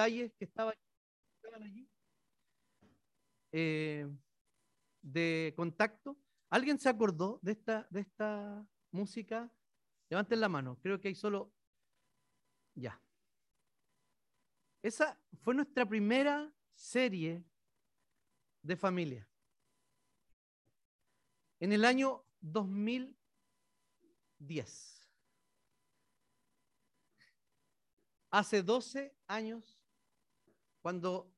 detalles que estaban, allí eh, de contacto. ¿Alguien se acordó de esta, de esta música? Levanten la mano. Creo que hay solo... Ya. Esa fue nuestra primera serie de familia. En el año 2010. Hace 12 años, cuando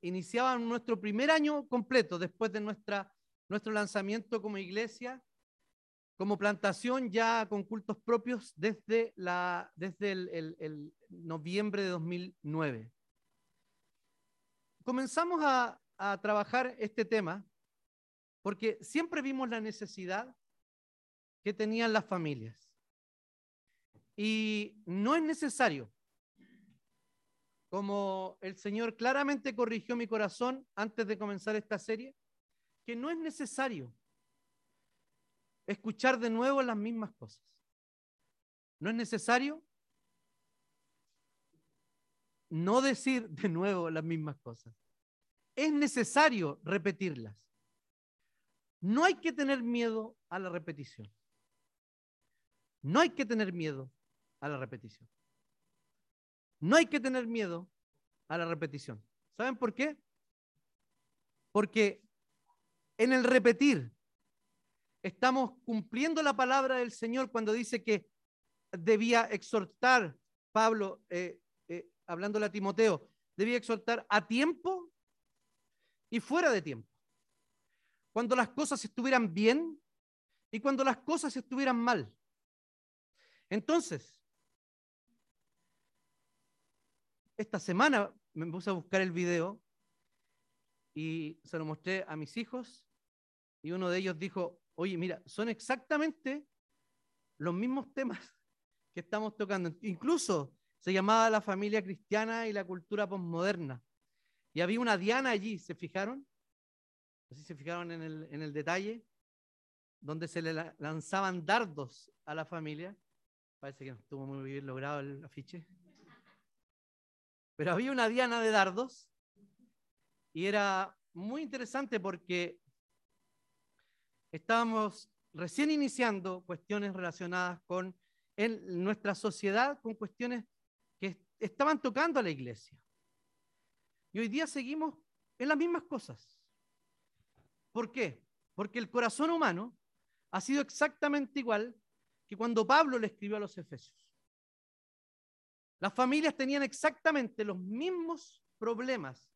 iniciaban nuestro primer año completo después de nuestra, nuestro lanzamiento como iglesia, como plantación ya con cultos propios desde, la, desde el, noviembre de 2009. Comenzamos a, a trabajar este tema porque siempre vimos la necesidad que tenían las familias. Y no es necesario, como el Señor claramente corrigió mi corazón antes de comenzar esta serie, que no es necesario escuchar de nuevo las mismas cosas. No es necesario no decir de nuevo las mismas cosas. Es necesario repetirlas. No hay que tener miedo a la repetición. No hay que tener miedo a la repetición. No hay que tener miedo a la repetición. ¿Saben por qué? Porque en el repetir estamos cumpliendo la palabra del Señor cuando dice que debía exhortar, Pablo, eh, eh, a Timoteo, debía exhortar a tiempo y fuera de tiempo. Cuando las cosas estuvieran bien y cuando las cosas estuvieran mal. Entonces, esta semana me puse a buscar el video y se lo mostré a mis hijos y uno de ellos dijo, Oye, mira, son exactamente los mismos temas que estamos tocando. Incluso se llamaba la familia cristiana y la cultura posmoderna. Y había una Diana allí, ¿se fijaron? Así se fijaron en el, en el detalle, donde se le lanzaban dardos a la familia. Parece que no estuvo muy bien logrado el afiche. Pero había una Diana de dardos y era muy interesante porque estábamos recién iniciando cuestiones relacionadas con nuestra sociedad, con cuestiones que estaban tocando a la iglesia. Y hoy día seguimos en las mismas cosas. ¿Por qué? Porque el corazón humano ha sido exactamente igual que cuando Pablo le escribió a los Efesios. Las familias tenían exactamente los mismos problemas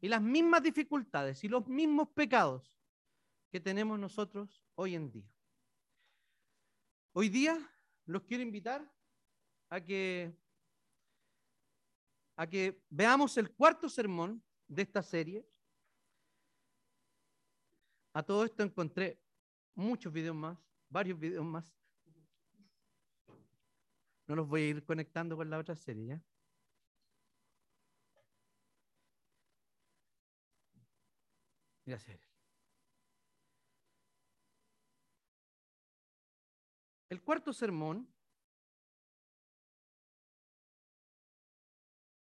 y las mismas dificultades y los mismos pecados que tenemos nosotros hoy en día. Hoy día los quiero invitar a que, a que veamos el cuarto sermón de esta serie. A todo esto encontré muchos videos más, varios videos más. No los voy a ir conectando con la otra serie, ¿ya? Gracias. El cuarto sermón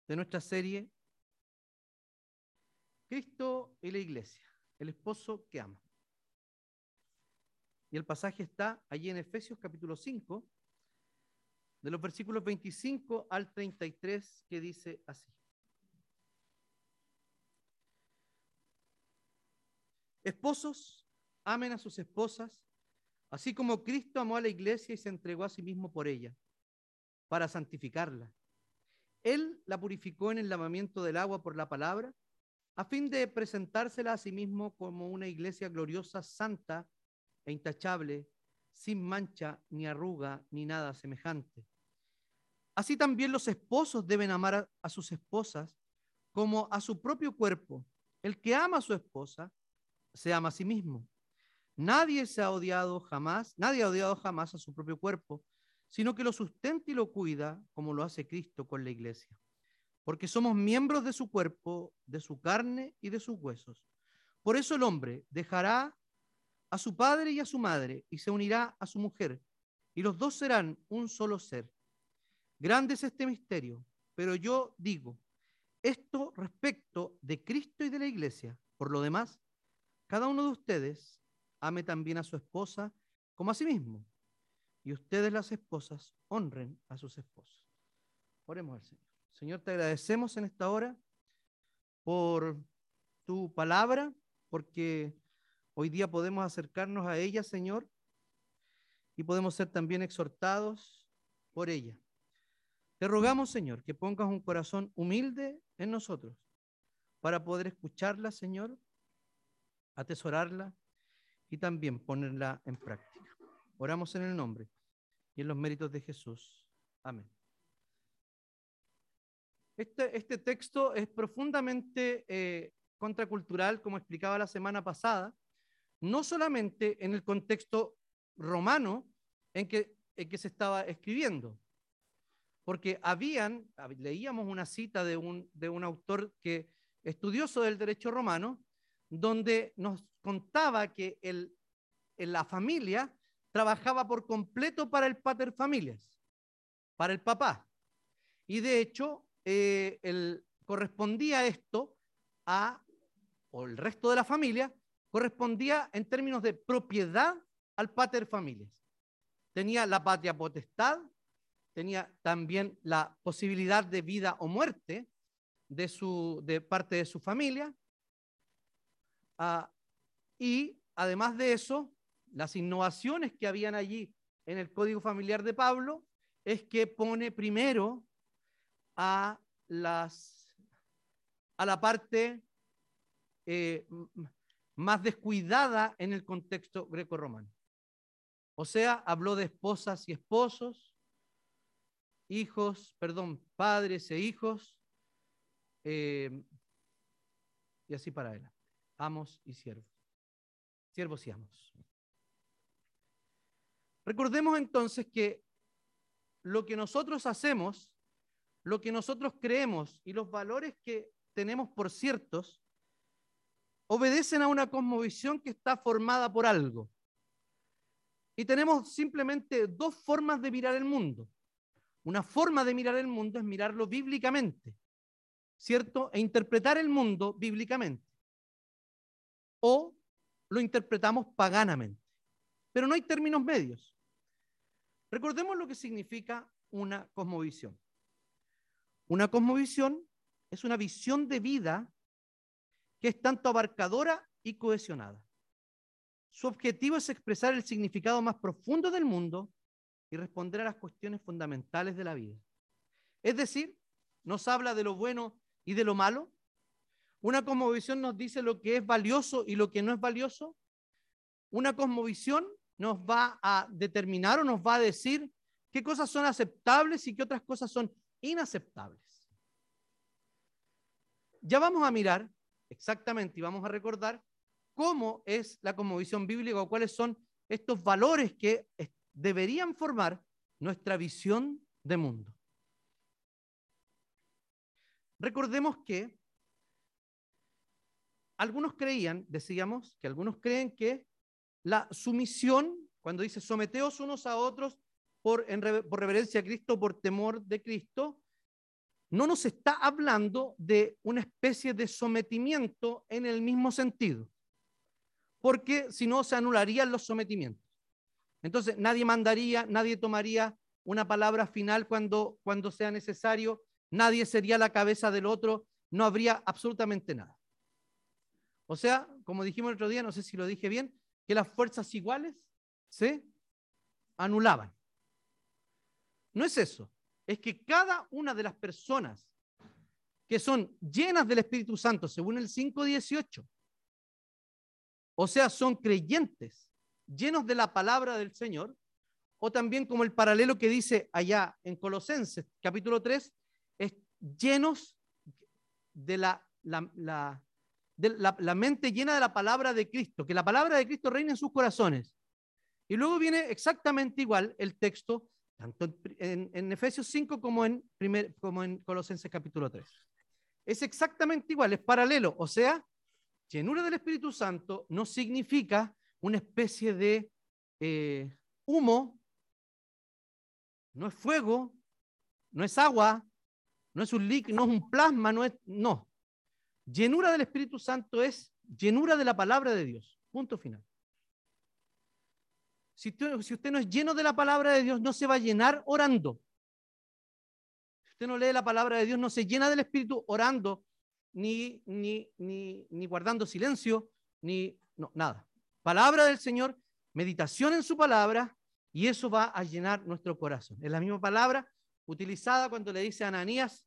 de nuestra serie, Cristo y la iglesia, el esposo que ama. Y el pasaje está allí en Efesios capítulo 5, de los versículos 25 al 33, que dice así. Esposos, amen a sus esposas Así como Cristo amó a la iglesia y se entregó a sí mismo por ella, para santificarla. Él la purificó en el lavamiento del agua por la palabra, a fin de presentársela a sí mismo como una iglesia gloriosa, santa e intachable, sin mancha, ni arruga, ni nada semejante. Así también los esposos deben amar a, sus esposas como a su propio cuerpo. El que ama a su esposa, se ama a sí mismo. Nadie se ha odiado jamás, nadie ha odiado jamás a su propio cuerpo, sino que lo sustenta y lo cuida como lo hace Cristo con la iglesia. Porque somos miembros de su cuerpo, de su carne y de sus huesos. Por eso el hombre dejará a su padre y a su madre y se unirá a su mujer, y los dos serán un solo ser. Grande es este misterio, pero yo digo, esto respecto de Cristo y de la iglesia. Por lo demás, cada uno de ustedes ame también a su esposa como a sí mismo. Y ustedes las esposas honren a sus esposos. Oremos al Señor. Señor, te agradecemos en esta hora por tu palabra, porque hoy día podemos acercarnos a ella, Señor, y podemos ser también exhortados por ella. Te rogamos, Señor, que pongas un corazón humilde en nosotros para poder escucharla, Señor, atesorarla y también ponerla en práctica. Oramos en el nombre y en los méritos de Jesús. Amén. Este, este texto es profundamente eh, contracultural, como explicaba la semana pasada, no solamente en el contexto romano en que, en que se estaba escribiendo, porque habían, leíamos una cita de un, de un autor que estudioso del derecho romano, donde nos contaba que el, en la familia trabajaba por completo para el pater familias, para el papá. Y de hecho, eh, el, correspondía esto a, o el resto de la familia, correspondía en términos de propiedad al pater familias. Tenía la patria potestad, tenía también la posibilidad de vida o muerte de, su, de parte de su familia. Ah, y además de eso, las innovaciones que habían allí en el código familiar de Pablo es que pone primero a, las, a la parte eh, más descuidada en el contexto greco-romano. O sea, habló de esposas y esposos, hijos, perdón, padres e hijos, eh, y así para adelante. Amos y siervos. Siervos y amos. Recordemos entonces que lo que nosotros hacemos, lo que nosotros creemos y los valores que tenemos por ciertos, obedecen a una cosmovisión que está formada por algo. Y tenemos simplemente dos formas de mirar el mundo. Una forma de mirar el mundo es mirarlo bíblicamente, ¿cierto? E interpretar el mundo bíblicamente. O lo interpretamos paganamente. Pero no hay términos medios. Recordemos lo que significa una cosmovisión. Una cosmovisión es una visión de vida que es tanto abarcadora y cohesionada. Su objetivo es expresar el significado más profundo del mundo y responder a las cuestiones fundamentales de la vida. Es decir, nos habla de lo bueno y de lo malo. Una cosmovisión nos dice lo que es valioso y lo que no es valioso. Una cosmovisión nos va a determinar o nos va a decir qué cosas son aceptables y qué otras cosas son inaceptables. Ya vamos a mirar exactamente y vamos a recordar cómo es la cosmovisión bíblica o cuáles son estos valores que deberían formar nuestra visión de mundo. Recordemos que algunos creían, decíamos, que algunos creen que la sumisión, cuando dice someteos unos a otros por, reverencia a Cristo, por temor de Cristo, no nos está hablando de una especie de sometimiento en el mismo sentido, porque si no se anularían los sometimientos. Entonces, nadie mandaría, nadie tomaría una palabra final cuando, cuando sea necesario, nadie sería la cabeza del otro, no habría absolutamente nada. O sea, como dijimos el otro día, no sé si lo dije bien, que las fuerzas iguales se anulaban. No es eso, es que cada una de las personas que son llenas del Espíritu Santo, según el 5.18, o sea, son creyentes, llenos de la palabra del Señor, o también como el paralelo que dice allá en Colosenses capítulo 3, es llenos de la, la, de la, mente llena de la palabra de Cristo, que la palabra de Cristo reina en sus corazones. Y luego viene exactamente igual el texto, tanto en, en Efesios 5 como en, primer, como en Colosenses capítulo 3. Es exactamente igual, es paralelo. O sea, llenura del Espíritu Santo no significa una especie de eh, humo, no es fuego, no es agua, no es un líquido, no es un plasma, no es, no. Llenura del Espíritu Santo es llenura de la palabra de Dios. Punto final. Si usted, no es lleno de la palabra de Dios, no se va a llenar orando. Si usted no lee la palabra de Dios, no se llena del Espíritu orando, ni, ni, ni, ni guardando silencio, ni no, nada. Palabra del Señor, meditación en su palabra, y eso va a llenar nuestro corazón. Es la misma palabra utilizada cuando le dice a Ananías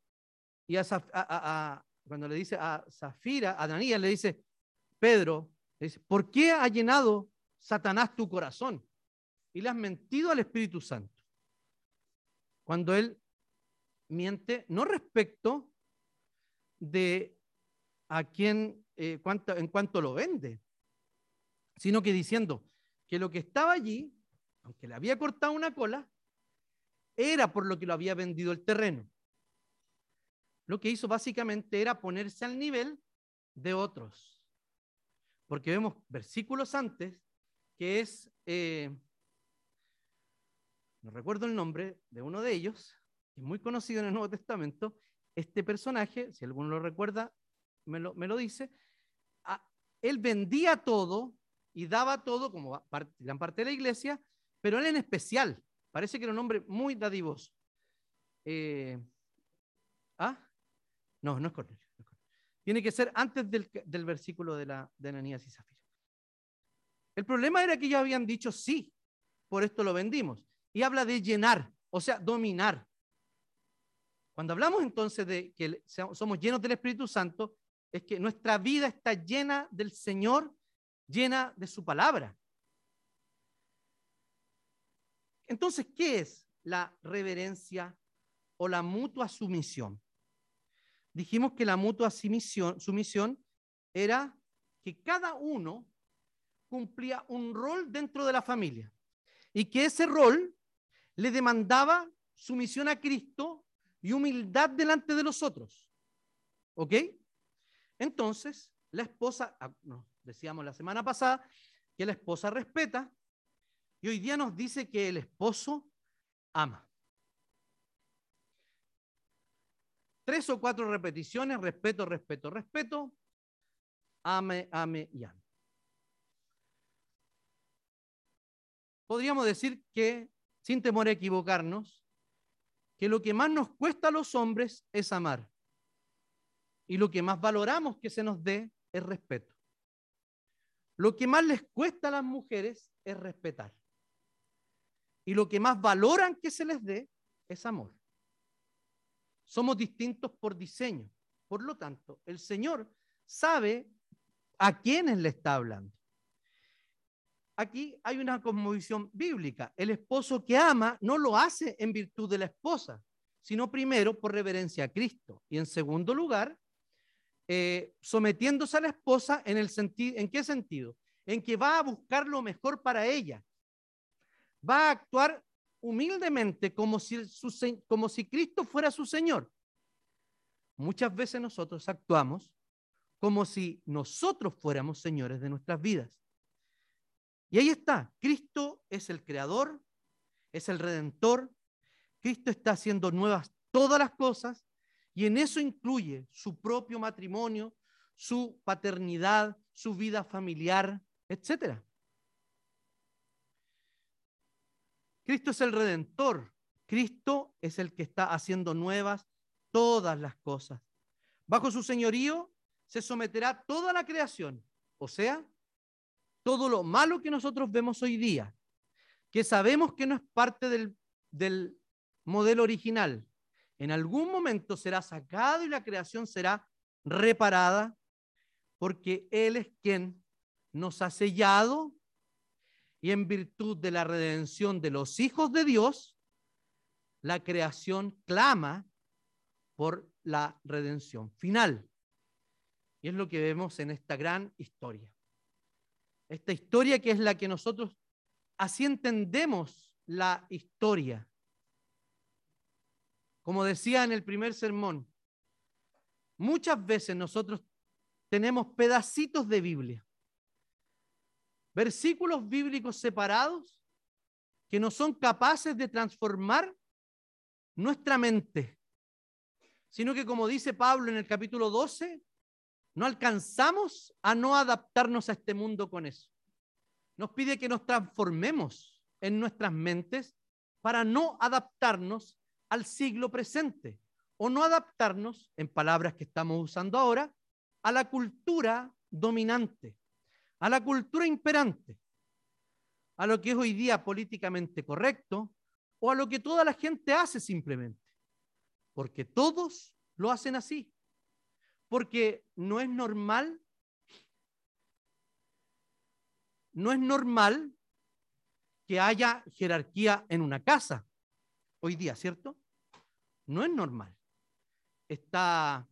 y a, cuando le dice a Zafira, a Ananías le dice, Pedro, le dice, ¿por qué ha llenado Satanás tu corazón? Y le has mentido al Espíritu Santo. Cuando él miente, no respecto de a quién, eh, cuánto, en cuanto lo vende, sino que diciendo que lo que estaba allí, aunque le había cortado una cola, era por lo que lo había vendido el terreno. Lo que hizo básicamente era ponerse al nivel de otros. Porque vemos versículos antes que es, eh, no recuerdo el nombre de uno de ellos, es muy conocido en el Nuevo Testamento. Este personaje, si alguno lo recuerda, me lo, me lo dice, él vendía todo y daba todo como gran parte de la iglesia, pero él en especial, parece que era un hombre muy dadivoso. Eh, ¿Ah? No, no es Cornelio. Tiene que ser antes del, del versículo de, la, de Ananías y Zafira. El problema era que ellos habían dicho sí, por esto lo vendimos. Y habla de llenar, o sea, dominar. Cuando hablamos entonces de que somos llenos del Espíritu Santo, es que nuestra vida está llena del Señor, llena de su palabra. Entonces, ¿qué es la reverencia o la mutua sumisión? Dijimos que la mutua sumisión, era que cada uno cumplía un rol dentro de la familia y que ese rol le demandaba sumisión a Cristo y humildad delante de los otros. ¿Ok? Entonces, la esposa, ah, decíamos la semana pasada, que la esposa respeta y hoy día nos dice que el esposo ama. Tres o cuatro repeticiones, respeto, respeto, respeto, ame, ame y ame. Podríamos decir que, sin temor a equivocarnos, que lo que más nos cuesta a los hombres es amar. Y lo que más valoramos que se nos dé es respeto. Lo que más les cuesta a las mujeres es respetar. Y lo que más valoran que se les dé es amor. Somos distintos por diseño. Por lo tanto, el Señor sabe a quiénes le está hablando. Aquí hay una cosmovisión bíblica. El esposo que ama no lo hace en virtud de la esposa, sino primero por reverencia a Cristo. Y en segundo lugar, eh, sometiéndose a la esposa en el sentido, ¿en qué sentido? En que va a buscar lo mejor para ella, va a actuar humildemente como si, como si Cristo fuera su Señor. Muchas veces nosotros actuamos como si nosotros fuéramos señores de nuestras vidas. Y ahí está, Cristo es el creador, es el redentor, Cristo está haciendo nuevas todas las cosas y en eso incluye su propio matrimonio, su paternidad, su vida familiar, etcétera. Cristo es el redentor. Cristo es el que está haciendo nuevas todas las cosas. Bajo su señorío se someterá toda la creación, o sea, todo lo malo que nosotros vemos hoy día, que sabemos que no es parte del, del modelo original, en algún momento será sacado y la creación será reparada, porque Él es quien nos ha sellado y en virtud de la redención de los hijos de Dios, la creación clama por la redención final. Y es lo que vemos en esta gran historia. Esta historia que es la que nosotros, así entendemos la historia. Como decía en el primer sermón, muchas veces nosotros tenemos pedacitos de Biblia versículos bíblicos separados que no son capaces de transformar nuestra mente. sino que como dice Pablo en el capítulo 12, no alcanzamos a no adaptarnos a este mundo con eso. Nos pide que nos transformemos en nuestras mentes para no adaptarnos al siglo presente o no adaptarnos, en palabras que estamos usando ahora, a la cultura dominante, a la cultura imperante, a lo que es hoy día políticamente correcto o a lo que toda la gente hace simplemente, porque todos lo hacen así, porque no es normal, no es normal que haya jerarquía en una casa hoy día, ¿cierto? No es normal. Está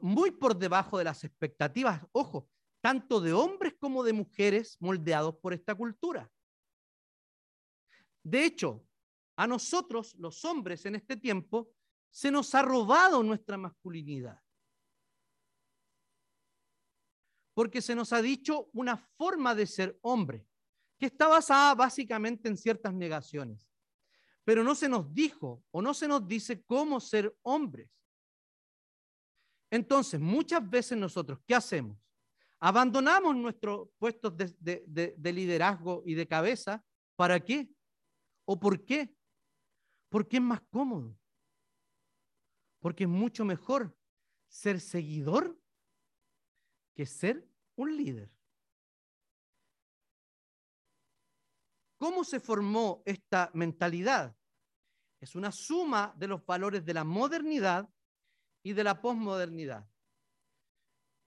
muy por debajo de las expectativas, ojo, tanto de hombres como de mujeres moldeados por esta cultura. De hecho, a nosotros, los hombres en este tiempo, se nos ha robado nuestra masculinidad. Porque se nos ha dicho una forma de ser hombre, que está basada básicamente en ciertas negaciones. Pero no se nos dijo o no se nos dice cómo ser hombres. Entonces, muchas veces nosotros, ¿qué hacemos? Abandonamos nuestros puestos de, liderazgo y de cabeza. ¿Para qué? ¿O por qué? Porque es más cómodo. Porque es mucho mejor ser seguidor que ser un líder. ¿Cómo se formó esta mentalidad? Es una suma de los valores de la modernidad y de la posmodernidad.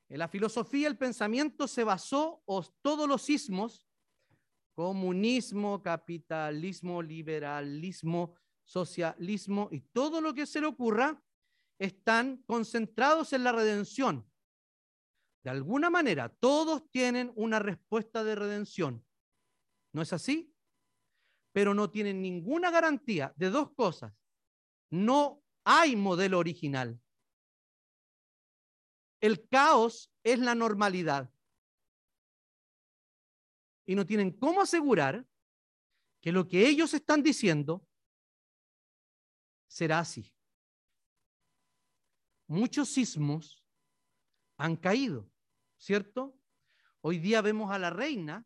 En la filosofía el pensamiento se basó, o todos los sismos, comunismo, capitalismo, liberalismo, socialismo y todo lo que se le ocurra, están concentrados en la redención. De alguna manera, todos tienen una respuesta de redención. ¿No es así? Pero no tienen ninguna garantía de dos cosas. No hay modelo original. El caos es la normalidad. Y no tienen cómo asegurar que lo que ellos están diciendo será así. Muchos sismos han caído, ¿cierto? Hoy día vemos a la reina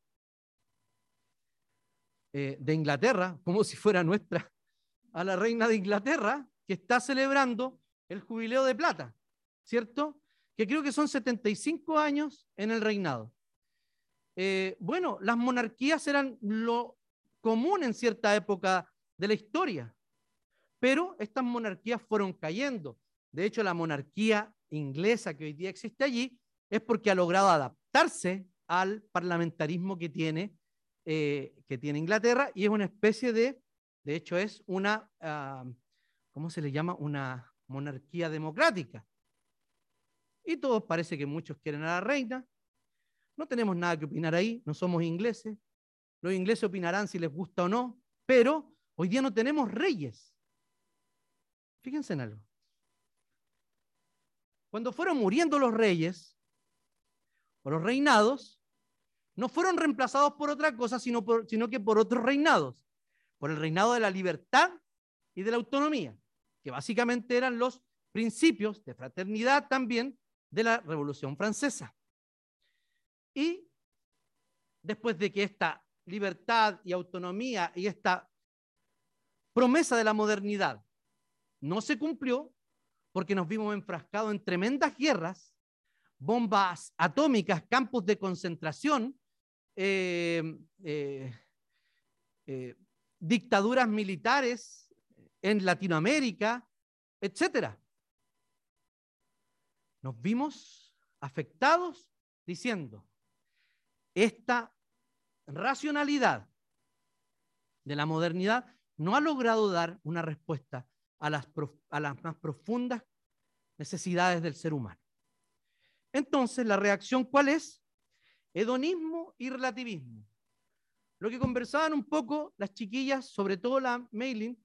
eh, de Inglaterra, como si fuera nuestra, a la reina de Inglaterra, que está celebrando el jubileo de plata, ¿cierto? que creo que son 75 años en el reinado. Eh, bueno, las monarquías eran lo común en cierta época de la historia, pero estas monarquías fueron cayendo. De hecho, la monarquía inglesa que hoy día existe allí es porque ha logrado adaptarse al parlamentarismo que tiene, eh, que tiene Inglaterra y es una especie de, de hecho es una, ah, ¿cómo se le llama? Una monarquía democrática. Y todos parece que muchos quieren a la reina. No tenemos nada que opinar ahí, no somos ingleses. Los ingleses opinarán si les gusta o no, pero hoy día no tenemos reyes. Fíjense en algo. Cuando fueron muriendo los reyes o los reinados, no fueron reemplazados por otra cosa, sino, sino que por otros reinados. Por el reinado de la libertad y de la autonomía, que básicamente eran los principios de fraternidad también de la Revolución Francesa. Y después de que esta libertad y autonomía y esta promesa de la modernidad no se cumplió, porque nos vimos enfrascados en tremendas guerras, bombas atómicas, campos de concentración, dictaduras militares en Latinoamérica, etcétera nos vimos afectados diciendo, esta racionalidad de la modernidad no ha logrado dar una respuesta a las, a las más profundas necesidades del ser humano. Entonces, la reacción, ¿cuál es? Hedonismo y relativismo. Lo que conversaban un poco las chiquillas, sobre todo la Maylin,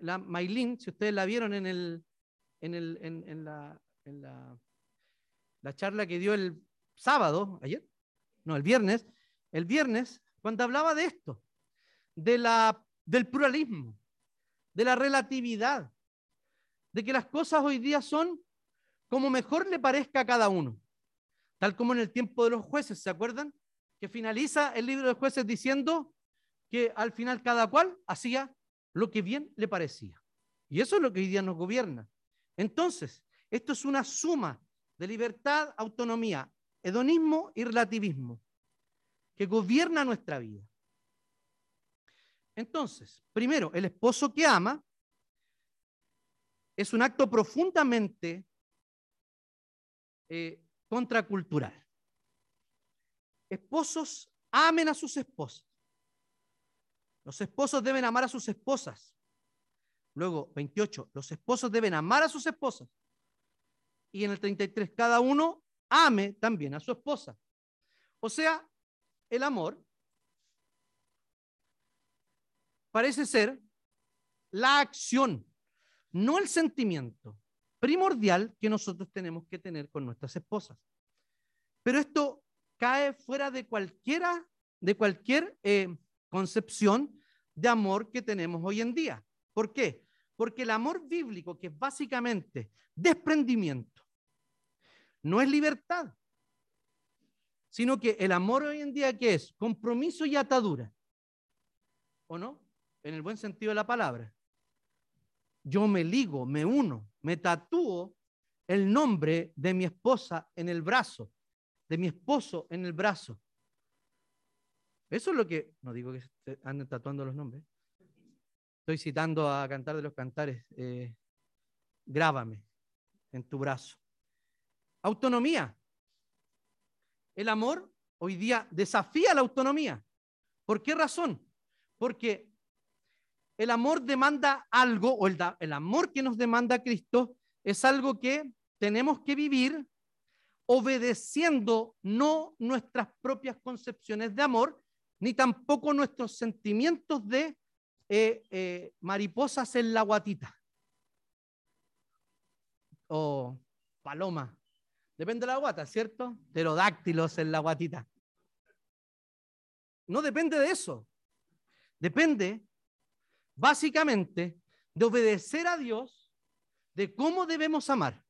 la Maylin, si ustedes la vieron en, el, en, el, en la, en la la charla que dio el sábado, ayer, no, el viernes, el viernes, cuando hablaba de esto, de la, del pluralismo, de la relatividad, de que las cosas hoy día son como mejor le parezca a cada uno. Tal como en el tiempo de los jueces, ¿se acuerdan? Que finaliza el libro de jueces diciendo que al final cada cual hacía lo que bien le parecía. Y eso es lo que hoy día nos gobierna. Entonces, esto es una suma de libertad, autonomía, hedonismo y relativismo que gobierna nuestra vida. Entonces, primero, el esposo que ama es un acto profundamente eh, contracultural. Esposos amen a sus esposas. Los esposos deben amar a sus esposas. Luego, 28, los esposos deben amar a sus esposas. Y en el 33, cada uno ame también a su esposa. O sea, el amor parece ser la acción, no el sentimiento primordial que nosotros tenemos que tener con nuestras esposas. Pero esto cae fuera de cualquiera, de cualquier eh, concepción de amor que tenemos hoy en día. ¿Por qué? Porque el amor bíblico, que es básicamente desprendimiento, no es libertad, sino que el amor hoy en día que es compromiso y atadura. ¿O no? En el buen sentido de la palabra. Yo me ligo, me uno, me tatúo el nombre de mi esposa en el brazo, de mi esposo en el brazo. Eso es lo que, no digo que anden tatuando los nombres. Estoy citando a Cantar de los Cantares. Eh, grábame en tu brazo. Autonomía. El amor hoy día desafía la autonomía. ¿Por qué razón? Porque el amor demanda algo, o el, amor que nos demanda Cristo es algo que tenemos que vivir obedeciendo no nuestras propias concepciones de amor, ni tampoco nuestros sentimientos de eh, eh, mariposas en la guatita o paloma. Depende de la guata, ¿cierto? Pterodáctilos en la guatita. No depende de eso. Depende, básicamente, de obedecer a Dios, de cómo debemos amar.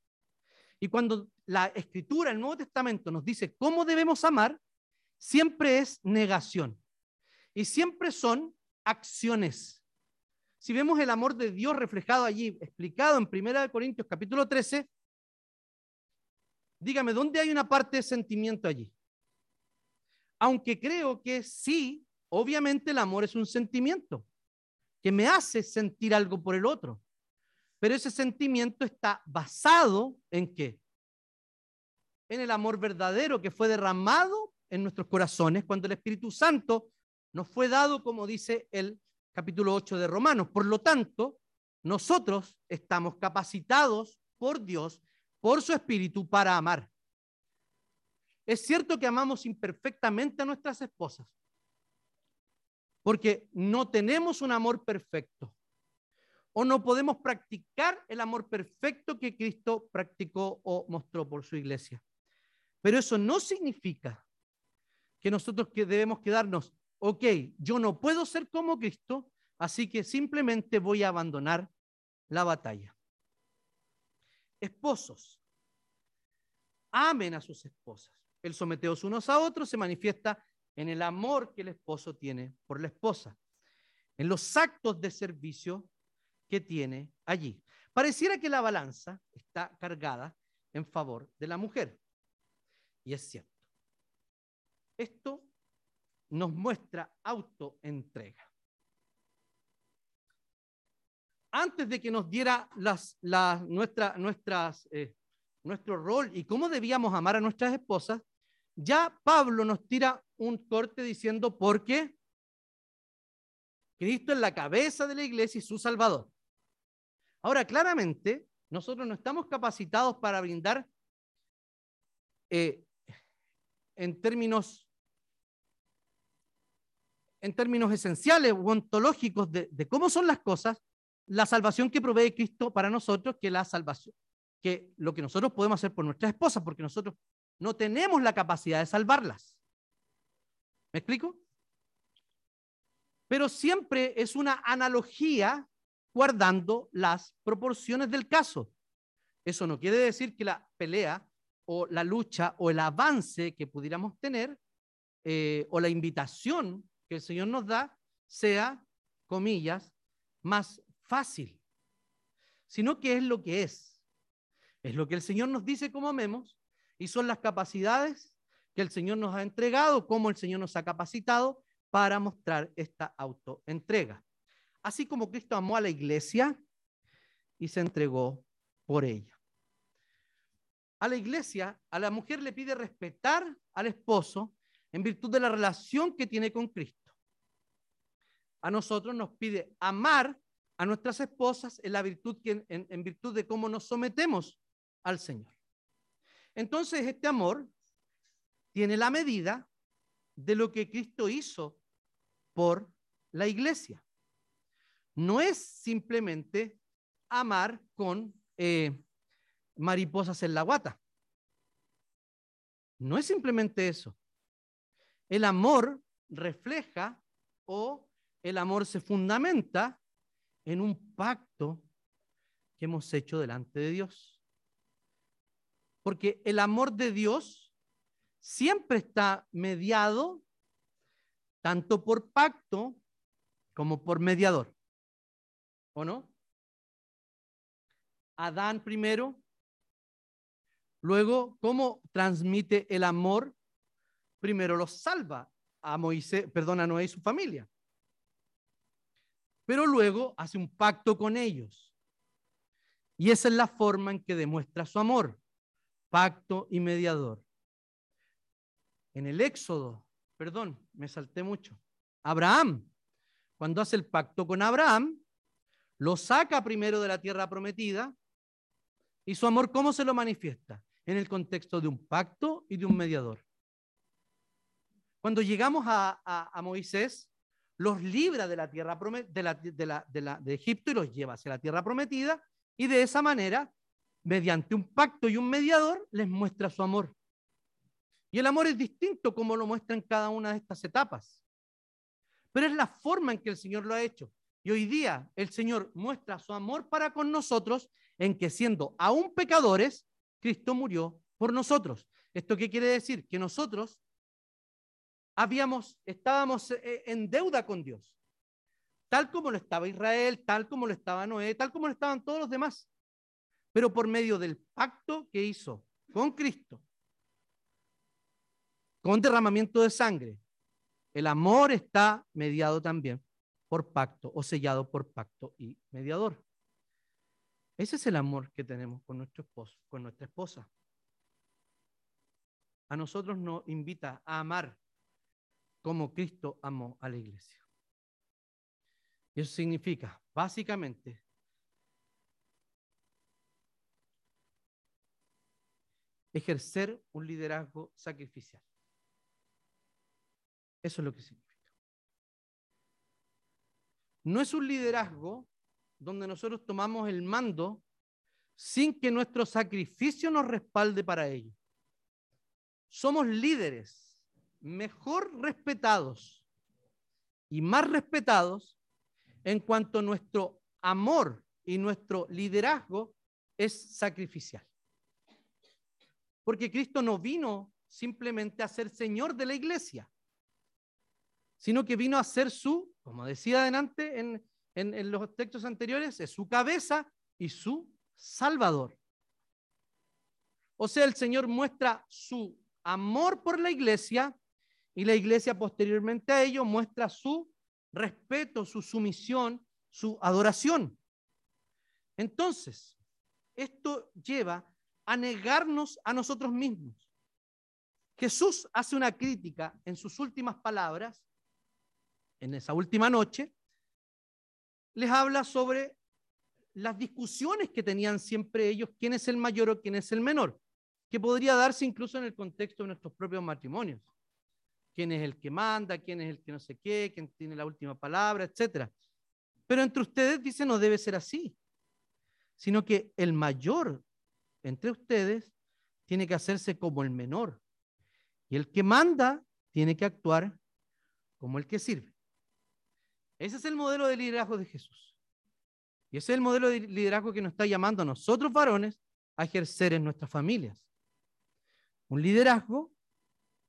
Y cuando la escritura, el Nuevo Testamento nos dice cómo debemos amar, siempre es negación. Y siempre son acciones. Si vemos el amor de Dios reflejado allí, explicado en 1 Corintios capítulo 13, dígame, ¿dónde hay una parte de sentimiento allí? Aunque creo que sí, obviamente el amor es un sentimiento que me hace sentir algo por el otro. Pero ese sentimiento está basado en qué? En el amor verdadero que fue derramado en nuestros corazones cuando el Espíritu Santo nos fue dado, como dice el capítulo 8 de Romanos. Por lo tanto, nosotros estamos capacitados por Dios, por su Espíritu, para amar. Es cierto que amamos imperfectamente a nuestras esposas, porque no tenemos un amor perfecto o no podemos practicar el amor perfecto que Cristo practicó o mostró por su iglesia. Pero eso no significa que nosotros que debemos quedarnos ok, yo no puedo ser como Cristo, así que simplemente voy a abandonar la batalla. Esposos, amen a sus esposas. El someteos unos a otros se manifiesta en el amor que el esposo tiene por la esposa, en los actos de servicio que tiene allí. Pareciera que la balanza está cargada en favor de la mujer. Y es cierto. Esto nos muestra autoentrega. Antes de que nos diera las, nuestra, nuestras, eh, nuestro rol y cómo debíamos amar a nuestras esposas, ya Pablo nos tira un corte diciendo, porque Cristo es la cabeza de la iglesia y su Salvador. Ahora, claramente, nosotros no estamos capacitados para brindar eh, en términos en términos esenciales o ontológicos de, cómo son las cosas, la salvación que provee Cristo para nosotros que la salvación, que lo que nosotros podemos hacer por nuestras esposas, porque nosotros no tenemos la capacidad de salvarlas. ¿Me explico? Pero siempre es una analogía guardando las proporciones del caso. Eso no quiere decir que la pelea o la lucha o el avance que pudiéramos tener eh, o la invitación que el Señor nos da sea, comillas, más fácil, sino que es lo que es. Es lo que el Señor nos dice como amemos y son las capacidades que el Señor nos ha entregado, como el Señor nos ha capacitado para mostrar esta autoentrega. Así como Cristo amó a la iglesia y se entregó por ella. A la iglesia, a la mujer le pide respetar al esposo en virtud de la relación que tiene con Cristo. A nosotros nos pide amar a nuestras esposas en la virtud que, en virtud de cómo nos sometemos al Señor. Entonces, este amor tiene la medida de lo que Cristo hizo por la iglesia. No es simplemente amar con eh, mariposas en la guata. No es simplemente eso. El amor refleja o el amor se fundamenta en un pacto que hemos hecho delante de Dios. Porque el amor de Dios siempre está mediado tanto por pacto como por mediador. ¿O no? Adán primero, luego, ¿cómo transmite el amor? Primero los salva a Moisés, perdón, a Noé y su familia. Pero luego hace un pacto con ellos. Y esa es la forma en que demuestra su amor, pacto y mediador. En el Éxodo perdón, me salté mucho. Abraham, cuando hace el pacto con Abraham, lo saca primero de la tierra prometida y su amor, ¿cómo se lo manifiesta? En el contexto de un pacto y de un mediador. Cuando llegamos a, Moisés, los libra de la tierra de, de, de Egipto y los lleva hacia la tierra prometida y de esa manera, mediante un pacto y un mediador, les muestra su amor. Y el amor es distinto como lo muestra en cada una de estas etapas. Pero es la forma en que el Señor lo ha hecho. Y hoy día el Señor muestra su amor para con nosotros en que siendo aún pecadores, Cristo murió por nosotros. ¿Esto qué quiere decir? Que nosotros habíamos, estábamos eh, en deuda con Dios, tal como lo estaba Israel, tal como lo estaba Noé, tal como lo estaban todos los demás. Pero por medio del pacto que hizo con Cristo, con derramamiento de sangre. El amor está mediado también por pacto o sellado por pacto y mediador. Ese es el amor que tenemos con nuestro esposo, con nuestra esposa. A nosotros nos invita a amar como Cristo amó a la iglesia. Y eso significa, básicamente, ejercer un liderazgo sacrificial. Eso es lo que significa. No es un liderazgo donde nosotros tomamos el mando sin que nuestro sacrificio nos respalde para ello. Somos líderes mejor respetados y más respetados en cuanto nuestro amor y nuestro liderazgo es sacrificial. Porque Cristo no vino simplemente a ser Señor de la iglesia sino que vino a ser su, como decía adelante en, en, los textos anteriores, es su cabeza y su salvador. O sea, el Señor muestra su amor por la iglesia y la iglesia posteriormente a ello muestra su respeto, su sumisión, su adoración. Entonces, esto lleva a negarnos a nosotros mismos. Jesús hace una crítica en sus últimas palabras en esa última noche, les habla sobre las discusiones que tenían siempre ellos, quién es el mayor o quién es el menor, que podría darse incluso en el contexto de nuestros propios matrimonios. ¿Quién es el que manda? ¿Quién es el que no sé qué? ¿Quién tiene la última palabra? Etcétera. Pero entre ustedes dice no debe ser así, sino que el mayor entre ustedes tiene que hacerse como el menor. Y el que manda tiene que actuar como el que sirve. Ese es el modelo de liderazgo de Jesús. Y ese es el modelo de liderazgo que nos está llamando a nosotros varones a ejercer en nuestras familias. Un liderazgo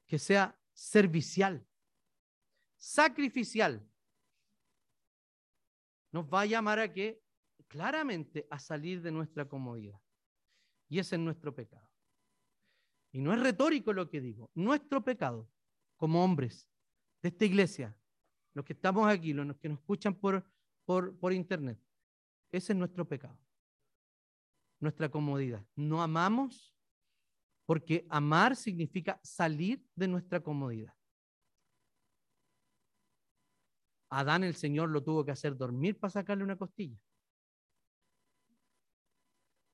que sea servicial, sacrificial. Nos va a llamar a que claramente a salir de nuestra comodidad. Y ese es nuestro pecado. Y no es retórico lo que digo. Nuestro pecado como hombres de esta iglesia, los que estamos aquí, los que nos escuchan por, por, por internet, ese es nuestro pecado. Nuestra comodidad. No amamos porque amar significa salir de nuestra comodidad. Adán el Señor lo tuvo que hacer dormir para sacarle una costilla.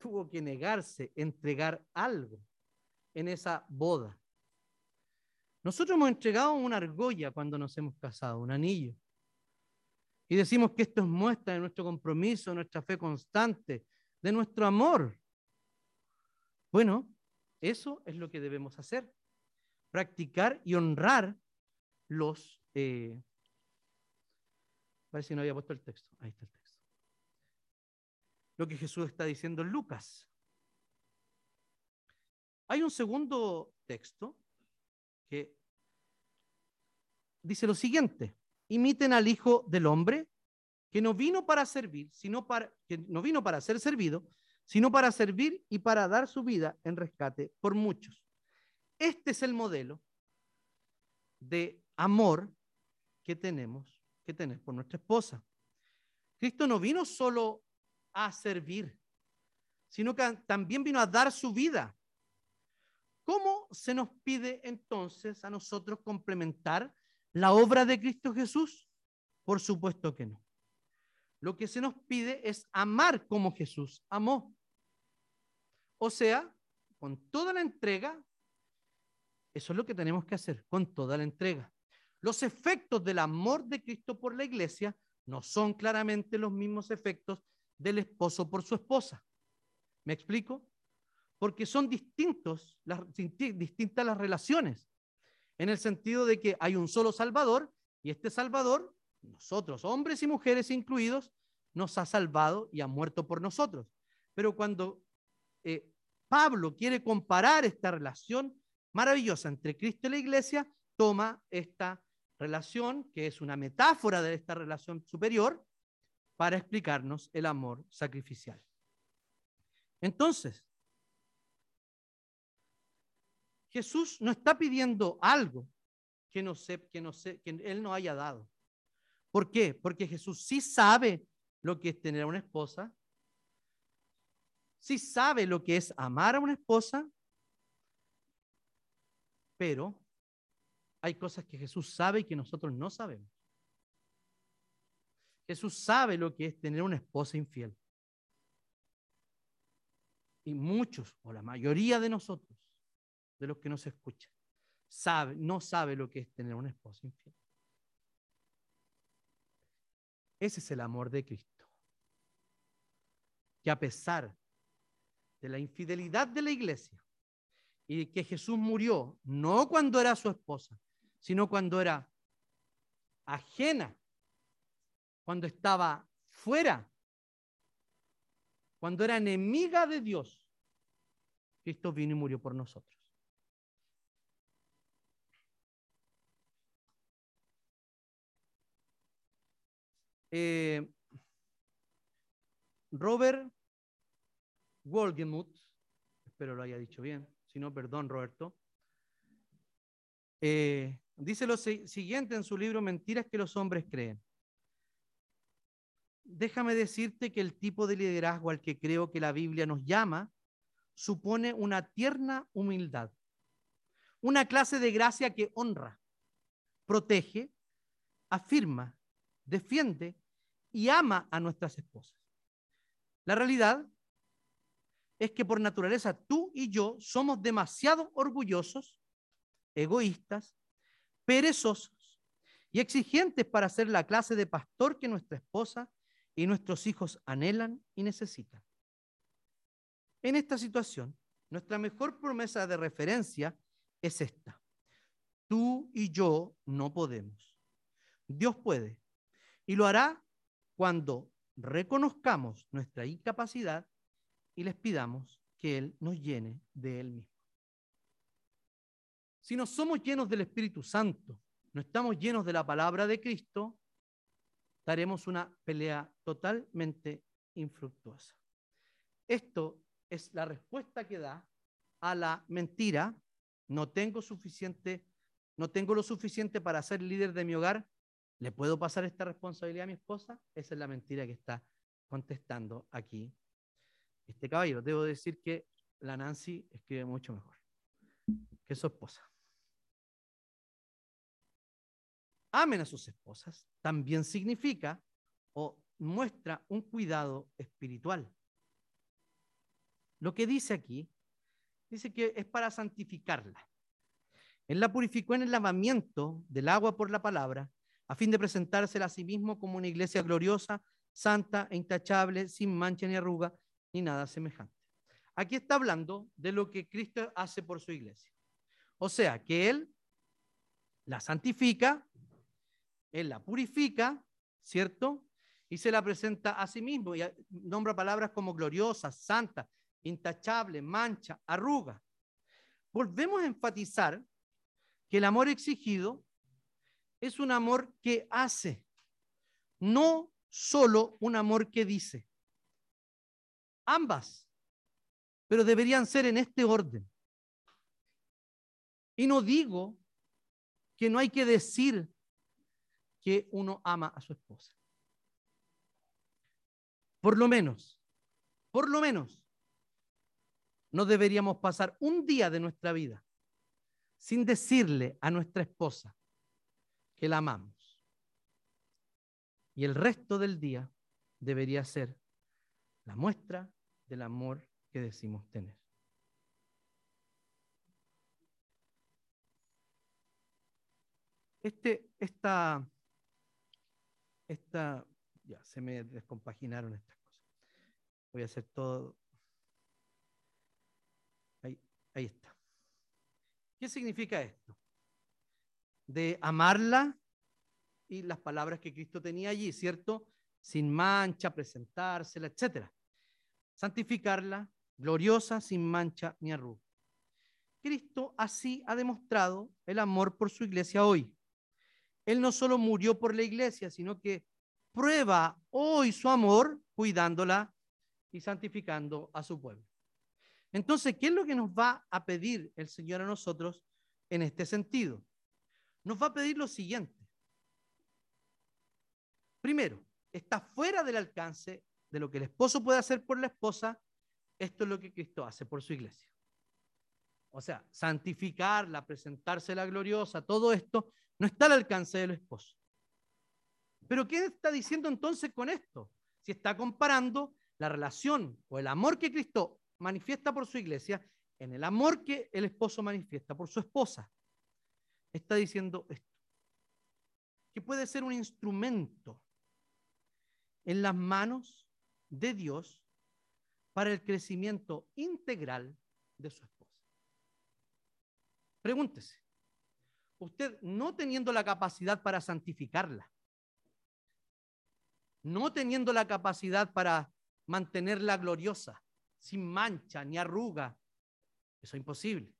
Tuvo que negarse, entregar algo en esa boda. Nosotros hemos entregado una argolla cuando nos hemos casado, un anillo. Y decimos que esto es muestra de nuestro compromiso, de nuestra fe constante, de nuestro amor. Bueno, eso es lo que debemos hacer. Practicar y honrar los... Eh, parece que no había puesto el texto. Ahí está el texto. Lo que Jesús está diciendo en Lucas. Hay un segundo texto que dice lo siguiente, imiten al Hijo del Hombre, que no vino para servir, sino para, que no vino para ser servido, sino para servir y para dar su vida en rescate por muchos. Este es el modelo de amor que tenemos que tener por nuestra esposa. Cristo no vino solo a servir, sino que también vino a dar su vida ¿Cómo se nos pide entonces a nosotros complementar la obra de Cristo Jesús? Por supuesto que no. Lo que se nos pide es amar como Jesús amó. O sea, con toda la entrega, eso es lo que tenemos que hacer, con toda la entrega. Los efectos del amor de Cristo por la iglesia no son claramente los mismos efectos del esposo por su esposa. ¿Me explico? porque son distintos, distintas las relaciones, en el sentido de que hay un solo Salvador y este Salvador, nosotros, hombres y mujeres incluidos, nos ha salvado y ha muerto por nosotros. Pero cuando eh, Pablo quiere comparar esta relación maravillosa entre Cristo y la iglesia, toma esta relación, que es una metáfora de esta relación superior, para explicarnos el amor sacrificial. Entonces, Jesús no está pidiendo algo que, no sé, que, no sé, que Él no haya dado. ¿Por qué? Porque Jesús sí sabe lo que es tener una esposa, sí sabe lo que es amar a una esposa, pero hay cosas que Jesús sabe y que nosotros no sabemos. Jesús sabe lo que es tener una esposa infiel. Y muchos, o la mayoría de nosotros, de los que nos escuchan. Sabe, no sabe lo que es tener una esposa infiel. Ese es el amor de Cristo. Que a pesar de la infidelidad de la iglesia y que Jesús murió no cuando era su esposa, sino cuando era ajena, cuando estaba fuera, cuando era enemiga de Dios, Cristo vino y murió por nosotros. Eh, Robert Wolgemuth, espero lo haya dicho bien, si no, perdón, Roberto, eh, dice lo siguiente en su libro Mentiras que los hombres creen. Déjame decirte que el tipo de liderazgo al que creo que la Biblia nos llama supone una tierna humildad, una clase de gracia que honra, protege, afirma, defiende y ama a nuestras esposas. La realidad es que por naturaleza tú y yo somos demasiado orgullosos, egoístas, perezosos y exigentes para ser la clase de pastor que nuestra esposa y nuestros hijos anhelan y necesitan. En esta situación, nuestra mejor promesa de referencia es esta. Tú y yo no podemos. Dios puede. Y lo hará cuando reconozcamos nuestra incapacidad y les pidamos que Él nos llene de Él mismo. Si no somos llenos del Espíritu Santo, no estamos llenos de la palabra de Cristo, daremos una pelea totalmente infructuosa. Esto es la respuesta que da a la mentira. No tengo suficiente, no tengo lo suficiente para ser líder de mi hogar. ¿Le puedo pasar esta responsabilidad a mi esposa? Esa es la mentira que está contestando aquí este caballero. Debo decir que la Nancy escribe mucho mejor que su esposa. Amen a sus esposas también significa o muestra un cuidado espiritual. Lo que dice aquí, dice que es para santificarla. Él la purificó en el lavamiento del agua por la palabra, a fin de presentársela a sí mismo como una iglesia gloriosa, santa e intachable, sin mancha ni arruga, ni nada semejante. Aquí está hablando de lo que Cristo hace por su iglesia. O sea, que Él la santifica, Él la purifica, ¿cierto? Y se la presenta a sí mismo y nombra palabras como gloriosa, santa, intachable, mancha, arruga. Volvemos a enfatizar que el amor exigido es un amor que hace, no solo un amor que dice. Ambas, pero deberían ser en este orden. Y no digo que no hay que decir que uno ama a su esposa. Por lo menos, por lo menos, no deberíamos pasar un día de nuestra vida sin decirle a nuestra esposa que la amamos. Y el resto del día debería ser la muestra del amor que decimos tener. Este, esta, esta, ya se me descompaginaron estas cosas. Voy a hacer todo Ahí está. ¿Qué significa esto? De amarla y las palabras que Cristo tenía allí, ¿cierto? Sin mancha, presentársela, etc. Santificarla, gloriosa, sin mancha ni arruga. Cristo así ha demostrado el amor por su iglesia hoy. Él no solo murió por la iglesia, sino que prueba hoy su amor cuidándola y santificando a su pueblo. Entonces, ¿qué es lo que nos va a pedir el Señor a nosotros en este sentido? Nos va a pedir lo siguiente. Primero, está fuera del alcance de lo que el esposo puede hacer por la esposa. Esto es lo que Cristo hace por su iglesia. O sea, santificarla, presentársela gloriosa, todo esto no está al alcance del esposo. Pero ¿qué está diciendo entonces con esto? Si está comparando la relación o el amor que Cristo manifiesta por su iglesia, en el amor que el esposo manifiesta por su esposa. Está diciendo esto, que puede ser un instrumento en las manos de Dios para el crecimiento integral de su esposa. Pregúntese, usted no teniendo la capacidad para santificarla, no teniendo la capacidad para mantenerla gloriosa, sin mancha ni arruga. Eso es imposible.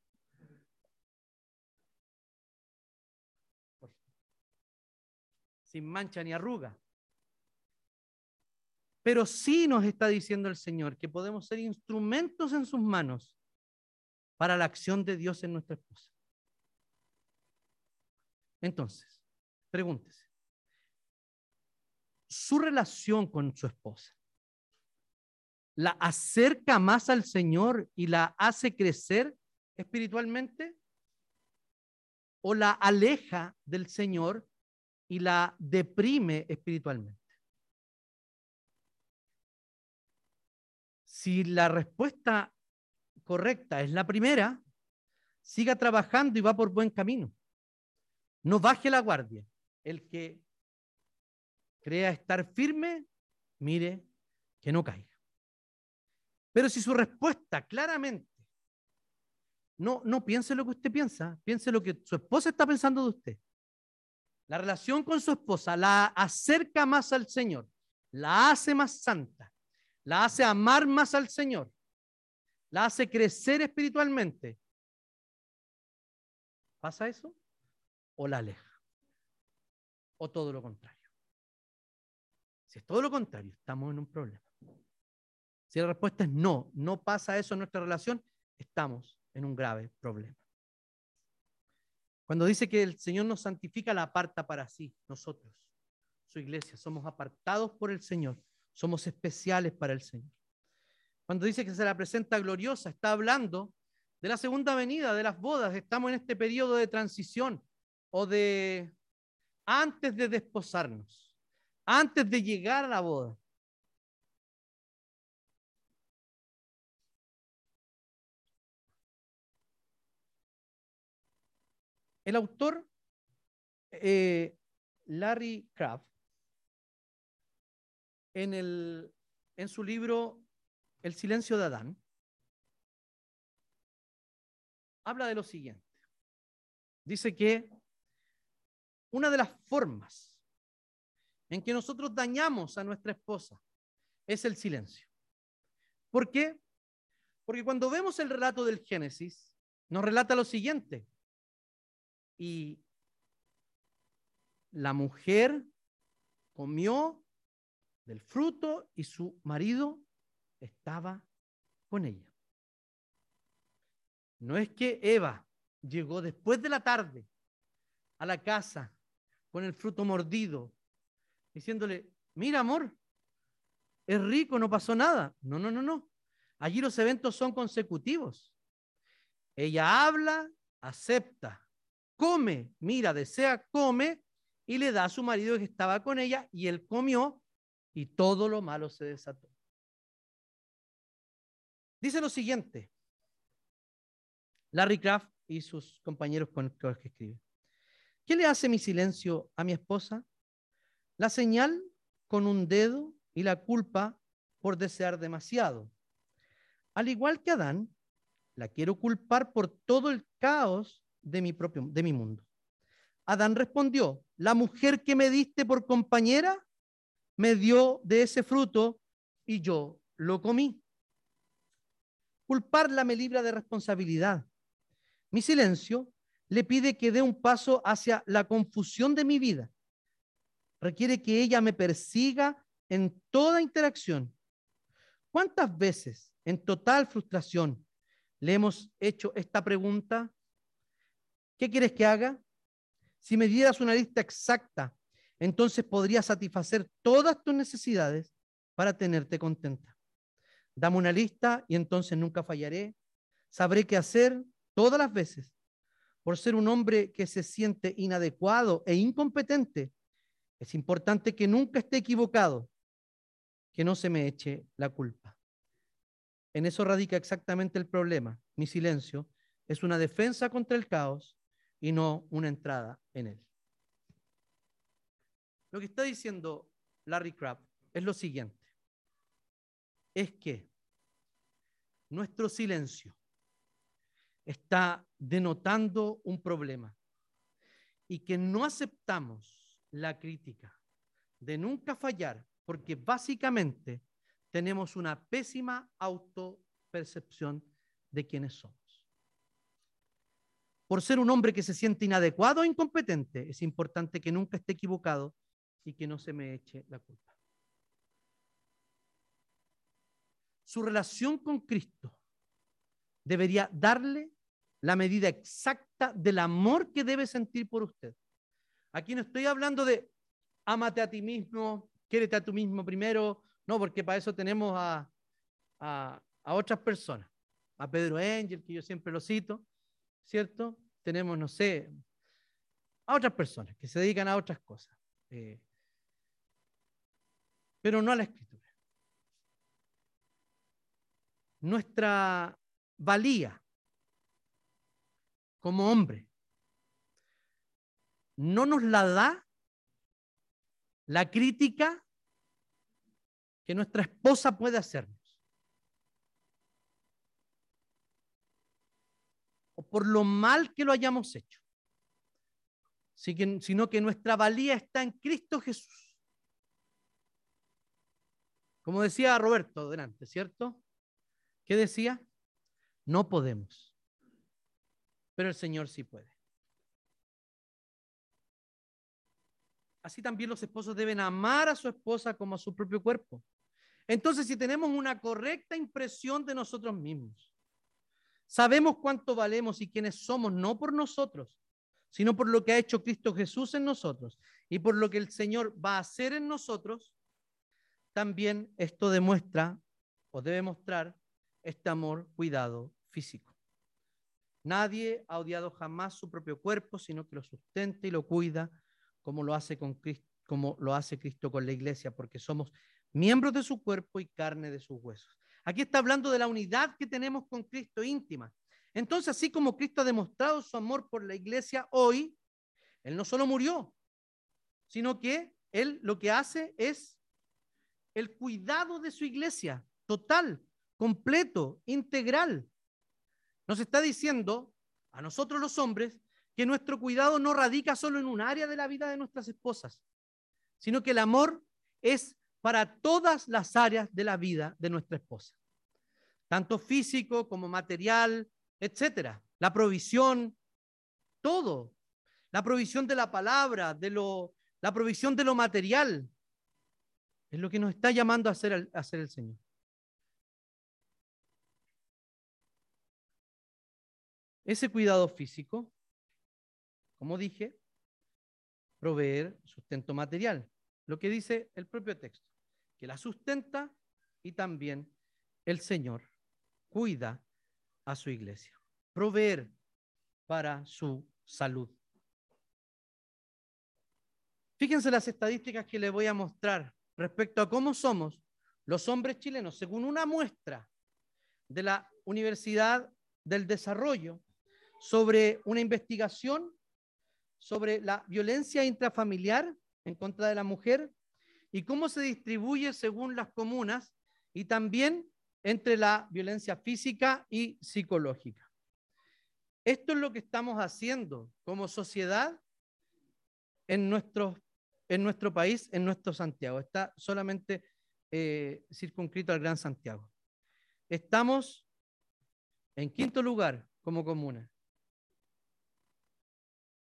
Sin mancha ni arruga. Pero sí nos está diciendo el Señor que podemos ser instrumentos en sus manos para la acción de Dios en nuestra esposa. Entonces, pregúntese, su relación con su esposa la acerca más al Señor y la hace crecer espiritualmente? ¿O la aleja del Señor y la deprime espiritualmente? Si la respuesta correcta es la primera, siga trabajando y va por buen camino. No baje la guardia. El que crea estar firme, mire que no caiga. Pero si su respuesta claramente no, no piense lo que usted piensa, piense lo que su esposa está pensando de usted. La relación con su esposa la acerca más al Señor la hace más santa, la hace amar más al Señor, la hace crecer espiritualmente, ¿pasa eso? ¿O la aleja? ¿O todo lo contrario? Si es todo lo contrario, estamos en un problema. Si la respuesta es no, no pasa eso en nuestra relación, estamos en un grave problema. Cuando dice que el Señor nos santifica, la aparta para sí, nosotros, su iglesia, somos apartados por el Señor, somos especiales para el Señor. Cuando dice que se la presenta gloriosa, está hablando de la segunda venida, de las bodas. Estamos en este periodo de transición o de antes de desposarnos, antes de llegar a la boda. El autor eh, Larry Craft, en, el, en su libro El silencio de Adán, habla de lo siguiente. Dice que una de las formas en que nosotros dañamos a nuestra esposa es el silencio. ¿Por qué? Porque cuando vemos el relato del Génesis, nos relata lo siguiente y la mujer comió del fruto y su marido estaba con ella. No es que Eva llegó después de la tarde a la casa con el fruto mordido, diciéndole, mira amor, es rico, no pasó nada. No, no, no, no. Allí los eventos son consecutivos. Ella habla, acepta, come, mira, desea, come y le da a su marido que estaba con ella y él comió y todo lo malo se desató. Dice lo siguiente, Larry Kraft y sus compañeros con los que escribe. ¿Qué le hace mi silencio a mi esposa? La señal con un dedo y la culpa por desear demasiado. Al igual que Adán, la quiero culpar por todo el caos de mi propio, de mi mundo. Adán respondió, la mujer que me diste por compañera me dio de ese fruto y yo lo comí. Culparla me libra de responsabilidad. Mi silencio le pide que dé un paso hacia la confusión de mi vida. Requiere que ella me persiga en toda interacción. ¿Cuántas veces en total frustración le hemos hecho esta pregunta? ¿Qué quieres que haga? Si me dieras una lista exacta, entonces podría satisfacer todas tus necesidades para tenerte contenta. Dame una lista y entonces nunca fallaré. Sabré qué hacer todas las veces. Por ser un hombre que se siente inadecuado e incompetente, es importante que nunca esté equivocado, que no se me eche la culpa. En eso radica exactamente el problema. Mi silencio es una defensa contra el caos y no una entrada en él. Lo que está diciendo Larry Crabb es lo siguiente. Es que nuestro silencio está denotando un problema y que no aceptamos la crítica de nunca fallar porque básicamente tenemos una pésima autopercepción de quiénes somos por ser un hombre que se siente inadecuado o incompetente, es importante que nunca esté equivocado y que no se me eche la culpa. Su relación con Cristo debería darle la medida exacta del amor que debe sentir por usted. Aquí no estoy hablando de ámate a ti mismo, quiérete a tú mismo primero, no, porque para eso tenemos a, a, otras personas, a Pedro Angel, que yo siempre lo cito, ¿cierto? tenemos, no sé, a otras personas que se dedican a otras cosas, eh, pero no a la escritura. Nuestra valía como hombre no nos la da la crítica que nuestra esposa puede hacernos. por lo mal que lo hayamos hecho, sino que nuestra valía está en Cristo Jesús. Como decía Roberto delante, ¿cierto? ¿Qué decía? No podemos, pero el Señor sí puede. Así también los esposos deben amar a su esposa como a su propio cuerpo. Entonces, si tenemos una correcta impresión de nosotros mismos, sabemos cuánto valemos y quiénes somos, no por nosotros, sino por lo que ha hecho Cristo Jesús en nosotros y por lo que el Señor va a hacer en nosotros, también esto demuestra o debe mostrar este amor, cuidado físico. Nadie ha odiado jamás su propio cuerpo, sino que lo sustenta y lo cuida como lo hace con Cristo, como lo hace Cristo con la iglesia, porque somos miembros de su cuerpo y carne de sus huesos. Aquí está hablando de la unidad que tenemos con Cristo íntima. Entonces, así como Cristo ha demostrado su amor por la iglesia hoy, Él no solo murió, sino que Él lo que hace es el cuidado de su iglesia, total, completo, integral. Nos está diciendo a nosotros los hombres que nuestro cuidado no radica solo en un área de la vida de nuestras esposas, sino que el amor es para todas las áreas de la vida de nuestra esposa, tanto físico como material, etcétera. La provisión, todo. La provisión de la palabra, de lo, la provisión de lo material, es lo que nos está llamando a hacer, a hacer el Señor. Ese cuidado físico, como dije, proveer sustento material. Lo que dice el propio texto, que la sustenta y también el Señor cuida a su iglesia. Proveer para su salud. Fíjense las estadísticas que les voy a mostrar respecto a cómo somos los hombres chilenos, según una muestra de la Universidad del Desarrollo sobre una investigación sobre la violencia intrafamiliar en contra de la mujer y cómo se distribuye según las comunas y también entre la violencia física y psicológica. Esto es lo que estamos haciendo como sociedad en nuestros en nuestro país, en nuestro Santiago. Está solamente eh, circunscrito al Gran Santiago. Estamos en quinto lugar como comuna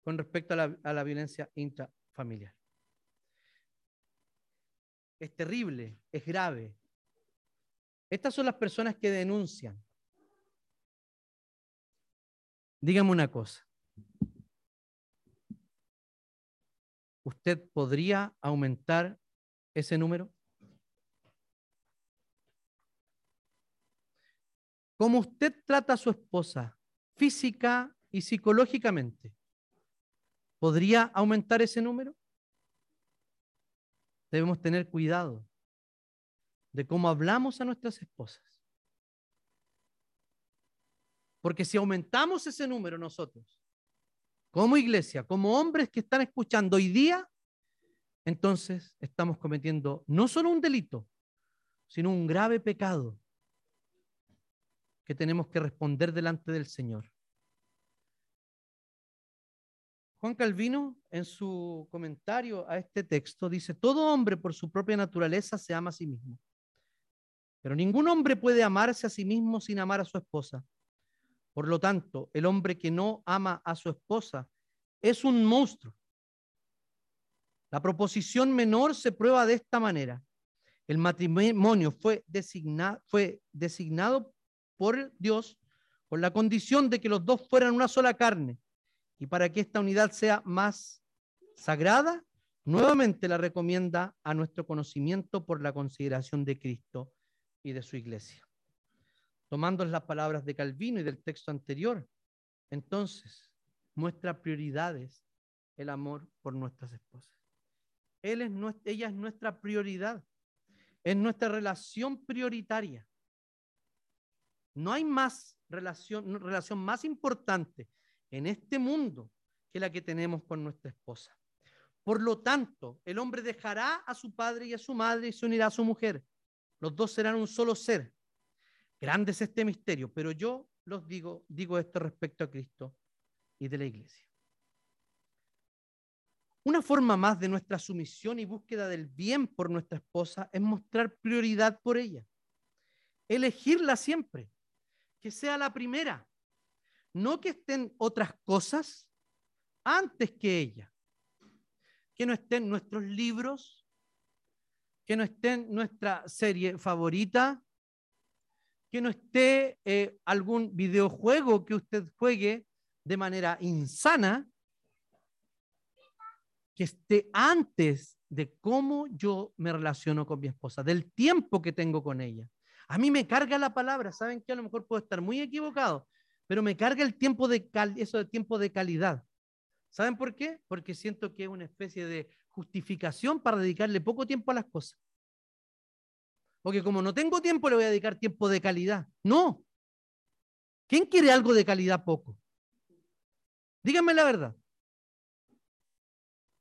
con respecto a la, violencia intrafamiliar. Es terrible, es grave. Estas son las personas que denuncian. Dígame una cosa. ¿usted podría aumentar ese número? ¿Cómo usted trata a su esposa física y psicológicamente? ¿Podría aumentar ese número? Debemos tener cuidado de cómo hablamos a nuestras esposas. Porque si aumentamos ese número nosotros, como iglesia, como hombres que están escuchando hoy día, entonces estamos cometiendo no solo un delito, sino un grave pecado que tenemos que responder delante del Señor. Juan Calvino, en su comentario a este texto, dice, todo hombre por su propia naturaleza se ama a sí mismo, pero ningún hombre puede amarse a sí mismo sin amar a su esposa. Por lo tanto, el hombre que no ama a su esposa es un monstruo. La proposición menor se prueba de esta manera. El matrimonio fue, designado por Dios con la condición de que los dos fueran una sola carne. Y para que esta unidad sea más sagrada, nuevamente la recomienda a nuestro conocimiento por la consideración de Cristo y de su iglesia tomando las palabras de Calvino y del texto anterior, entonces muestra prioridades el amor por nuestras esposas. Él es, ella es nuestra prioridad, es nuestra relación prioritaria. No hay más relación más importante en este mundo que la que tenemos con nuestra esposa. Por lo tanto, el hombre dejará a su padre y a su madre y se unirá a su mujer. Los dos serán un solo ser. Grande es este misterio, pero yo los digo, digo esto respecto a Cristo y de la iglesia. Una forma más de nuestra sumisión y búsqueda del bien por nuestra esposa es mostrar prioridad por ella. Elegirla siempre, que sea la primera. No que estén otras cosas antes que ella. Que no estén nuestros libros, que no estén nuestra serie favorita, que no esté eh, algún videojuego que usted juegue de manera insana, que esté antes de cómo yo me relaciono con mi esposa, del tiempo que tengo con ella. A mí me carga la palabra, saben que a lo mejor puedo estar muy equivocado, pero me carga el tiempo de eso de tiempo de calidad. ¿Saben por qué? Porque siento que es una especie de justificación para dedicarle poco tiempo a las cosas. Porque como no tengo tiempo, le voy a dedicar tiempo de calidad. No. ¿Quién quiere algo de calidad poco? Díganme la verdad.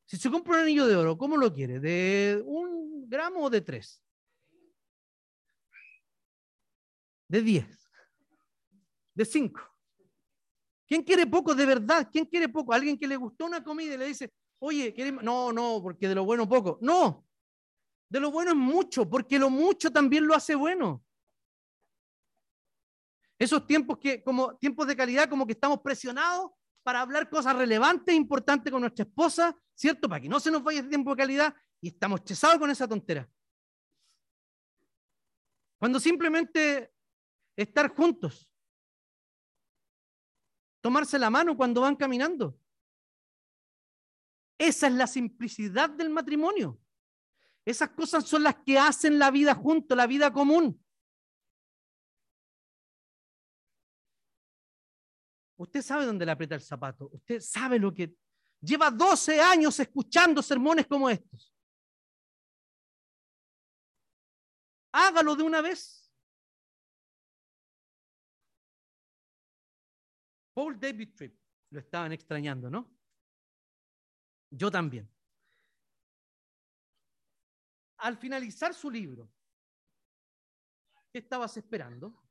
Si se compra un anillo de oro, ¿cómo lo quiere? ¿De un gramo o de tres? De diez. De cinco. ¿Quién quiere poco de verdad? ¿Quién quiere poco? Alguien que le gustó una comida y le dice, oye, no, no, porque de lo bueno poco. No, de lo bueno es mucho, porque lo mucho también lo hace bueno. Esos tiempos que, como tiempos de calidad, como que estamos presionados para hablar cosas relevantes importantes con nuestra esposa, ¿cierto? Para que no se nos vaya ese tiempo de calidad y estamos chesados con esa tontera. Cuando simplemente estar juntos, tomarse la mano cuando van caminando. Esa es la simplicidad del matrimonio. Esas cosas son las que hacen la vida junto, la vida común. Usted sabe dónde le aprieta el zapato. Usted sabe lo que... Lleva 12 años escuchando sermones como estos. Hágalo de una vez. Paul David Tripp. Lo estaban extrañando, ¿no? Yo también. Al finalizar su libro, ¿qué estabas esperando?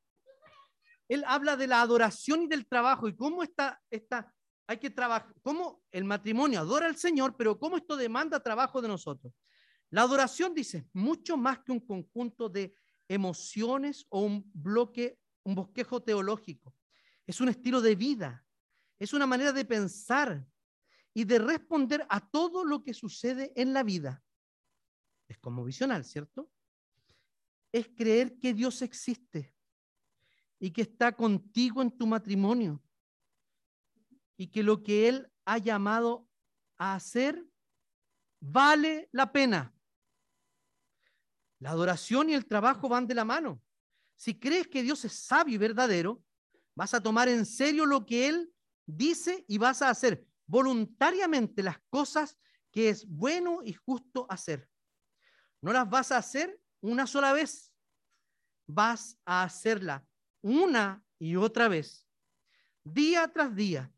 él habla de la adoración y del trabajo y cómo está, está hay que trabajar, cómo el matrimonio adora al Señor, pero cómo esto demanda trabajo de nosotros. La adoración, dice, mucho más que un conjunto de emociones o un bloque, un bosquejo teológico. Es un estilo de vida, es una manera de pensar y de responder a todo lo que sucede en la vida. Es como visional, ¿cierto? Es creer que Dios existe y que está contigo en tu matrimonio y que lo que Él ha llamado a hacer vale la pena. La adoración y el trabajo van de la mano. Si crees que Dios es sabio y verdadero, vas a tomar en serio lo que Él dice y vas a hacer voluntariamente las cosas que es bueno y justo hacer. No las vas a hacer una sola vez, vas a hacerla una y otra vez, día tras día.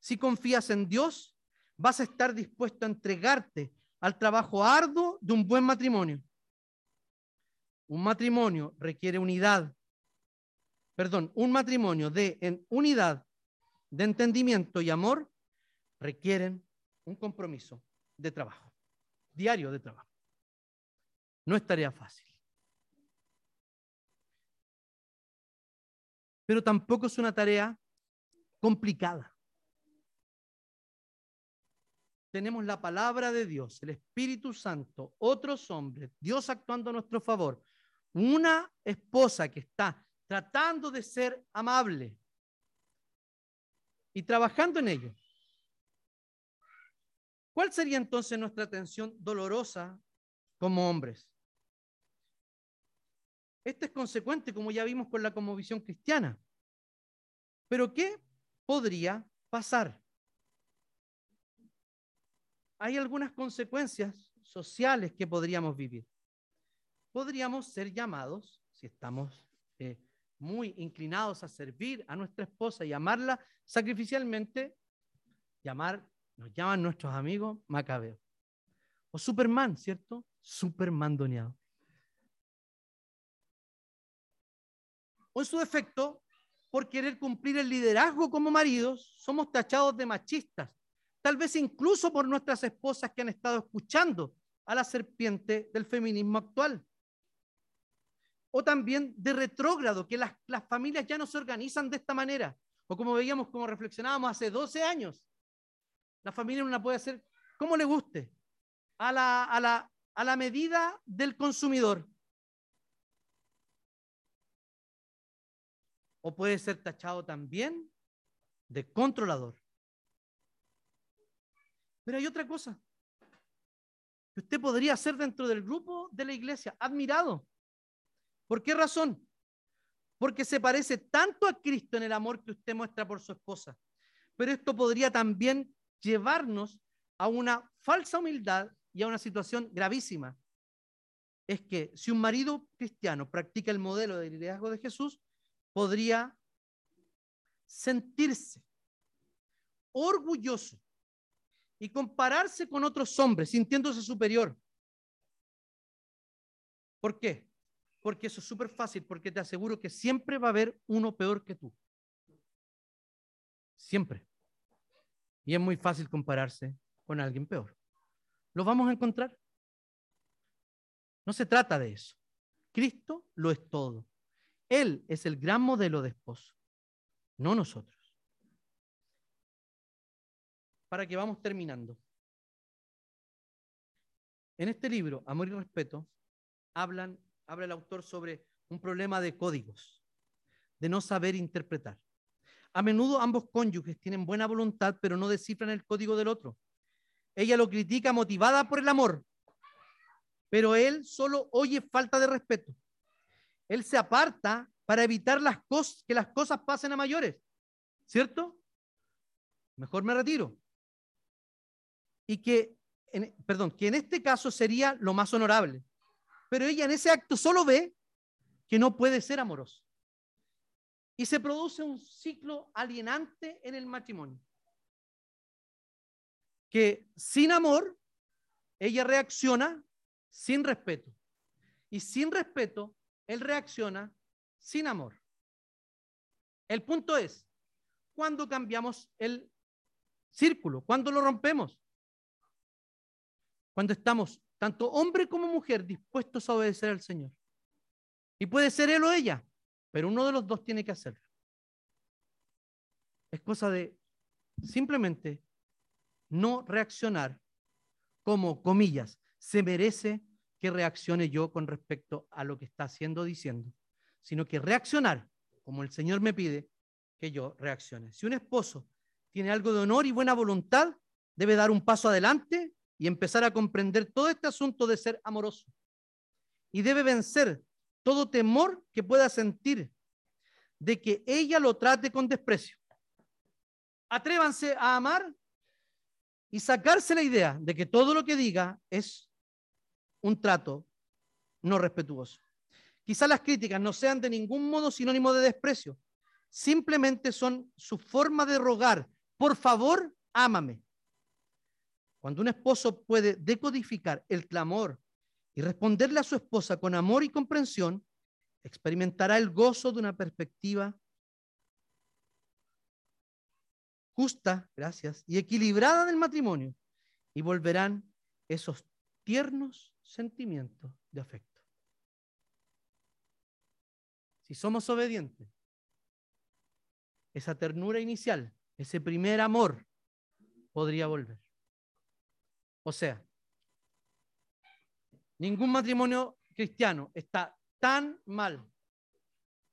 Si confías en Dios, vas a estar dispuesto a entregarte al trabajo arduo de un buen matrimonio. Un matrimonio requiere unidad. Perdón, un matrimonio de unidad, de entendimiento y amor requieren un compromiso de trabajo, diario de trabajo. No es tarea fácil. pero tampoco es una tarea complicada. Tenemos la palabra de Dios, el Espíritu Santo, otros hombres, Dios actuando a nuestro favor, una esposa que está tratando de ser amable y trabajando en ello. ¿Cuál sería entonces nuestra atención dolorosa como hombres? Esto es consecuente, como ya vimos con la conmovisión cristiana. Pero ¿qué podría pasar? Hay algunas consecuencias sociales que podríamos vivir. Podríamos ser llamados, si estamos eh, muy inclinados a servir a nuestra esposa y amarla sacrificialmente, llamar, nos llaman nuestros amigos Macabeo. O Superman, ¿cierto? Superman doneado. o en su defecto, por querer cumplir el liderazgo como maridos, somos tachados de machistas, tal vez incluso por nuestras esposas que han estado escuchando a la serpiente del feminismo actual. O también de retrógrado, que las, las familias ya no se organizan de esta manera. O como veíamos, como reflexionábamos hace 12 años, la familia no la puede hacer como le guste, a la, a la, a la medida del consumidor. O puede ser tachado también de controlador. Pero hay otra cosa que usted podría ser dentro del grupo de la iglesia, admirado. ¿Por qué razón? Porque se parece tanto a Cristo en el amor que usted muestra por su esposa. Pero esto podría también llevarnos a una falsa humildad y a una situación gravísima. Es que si un marido cristiano practica el modelo de liderazgo de Jesús, podría sentirse orgulloso y compararse con otros hombres sintiéndose superior. ¿Por qué? Porque eso es súper fácil, porque te aseguro que siempre va a haber uno peor que tú. Siempre. Y es muy fácil compararse con alguien peor. ¿Lo vamos a encontrar? No se trata de eso. Cristo lo es todo. Él es el gran modelo de esposo, no nosotros. Para que vamos terminando. En este libro, Amor y Respeto, hablan, habla el autor sobre un problema de códigos, de no saber interpretar. A menudo ambos cónyuges tienen buena voluntad, pero no descifran el código del otro. Ella lo critica motivada por el amor, pero él solo oye falta de respeto. Él se aparta para evitar que las cosas pasen a mayores, ¿cierto? Mejor me retiro. Y que, perdón, que en este caso sería lo más honorable. Pero ella en ese acto solo ve que no puede ser amoroso y se produce un ciclo alienante en el matrimonio. Que sin amor, ella reacciona sin respeto. Y sin respeto, él reacciona sin amor. El punto es, ¿cuándo cambiamos el círculo? ¿Cuándo lo rompemos? Cuando estamos, tanto hombre como mujer, dispuestos a obedecer al Señor. Y puede ser él o ella, pero uno de los dos tiene que hacerlo. Es cosa de simplemente no reaccionar como, comillas, se merece que reaccione yo con respecto a lo que está haciendo diciendo, sino que reaccionar como el Señor me pide que yo reaccione. Si un esposo tiene algo de honor y buena voluntad, debe dar un paso adelante y empezar a comprender todo este asunto de ser amoroso. Y debe vencer todo temor que pueda sentir de que ella lo trate con desprecio. Atrévanse a amar y sacarse la idea de que todo lo que diga es un trato no respetuoso. Quizá las críticas no sean de ningún modo sinónimo de desprecio, simplemente son su forma de rogar, por favor, ámame. Cuando un esposo puede decodificar el clamor y responderle a su esposa con amor y comprensión, experimentará el gozo de una perspectiva justa, gracias, y equilibrada del matrimonio, y volverán esos tiernos sentimientos de afecto. Si somos obedientes, esa ternura inicial, ese primer amor, podría volver. O sea, ningún matrimonio cristiano está tan mal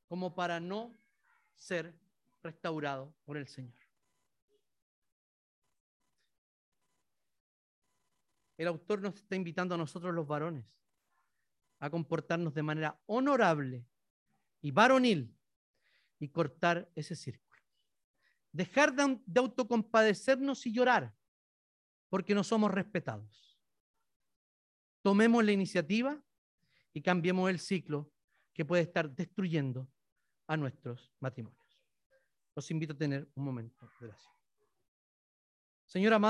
como para no ser restaurado por el Señor. El autor nos está invitando a nosotros los varones a comportarnos de manera honorable y varonil y cortar ese círculo. Dejar de, de autocompadecernos y llorar porque no somos respetados. Tomemos la iniciativa y cambiemos el ciclo que puede estar destruyendo a nuestros matrimonios. Los invito a tener un momento de oración. Señor amado,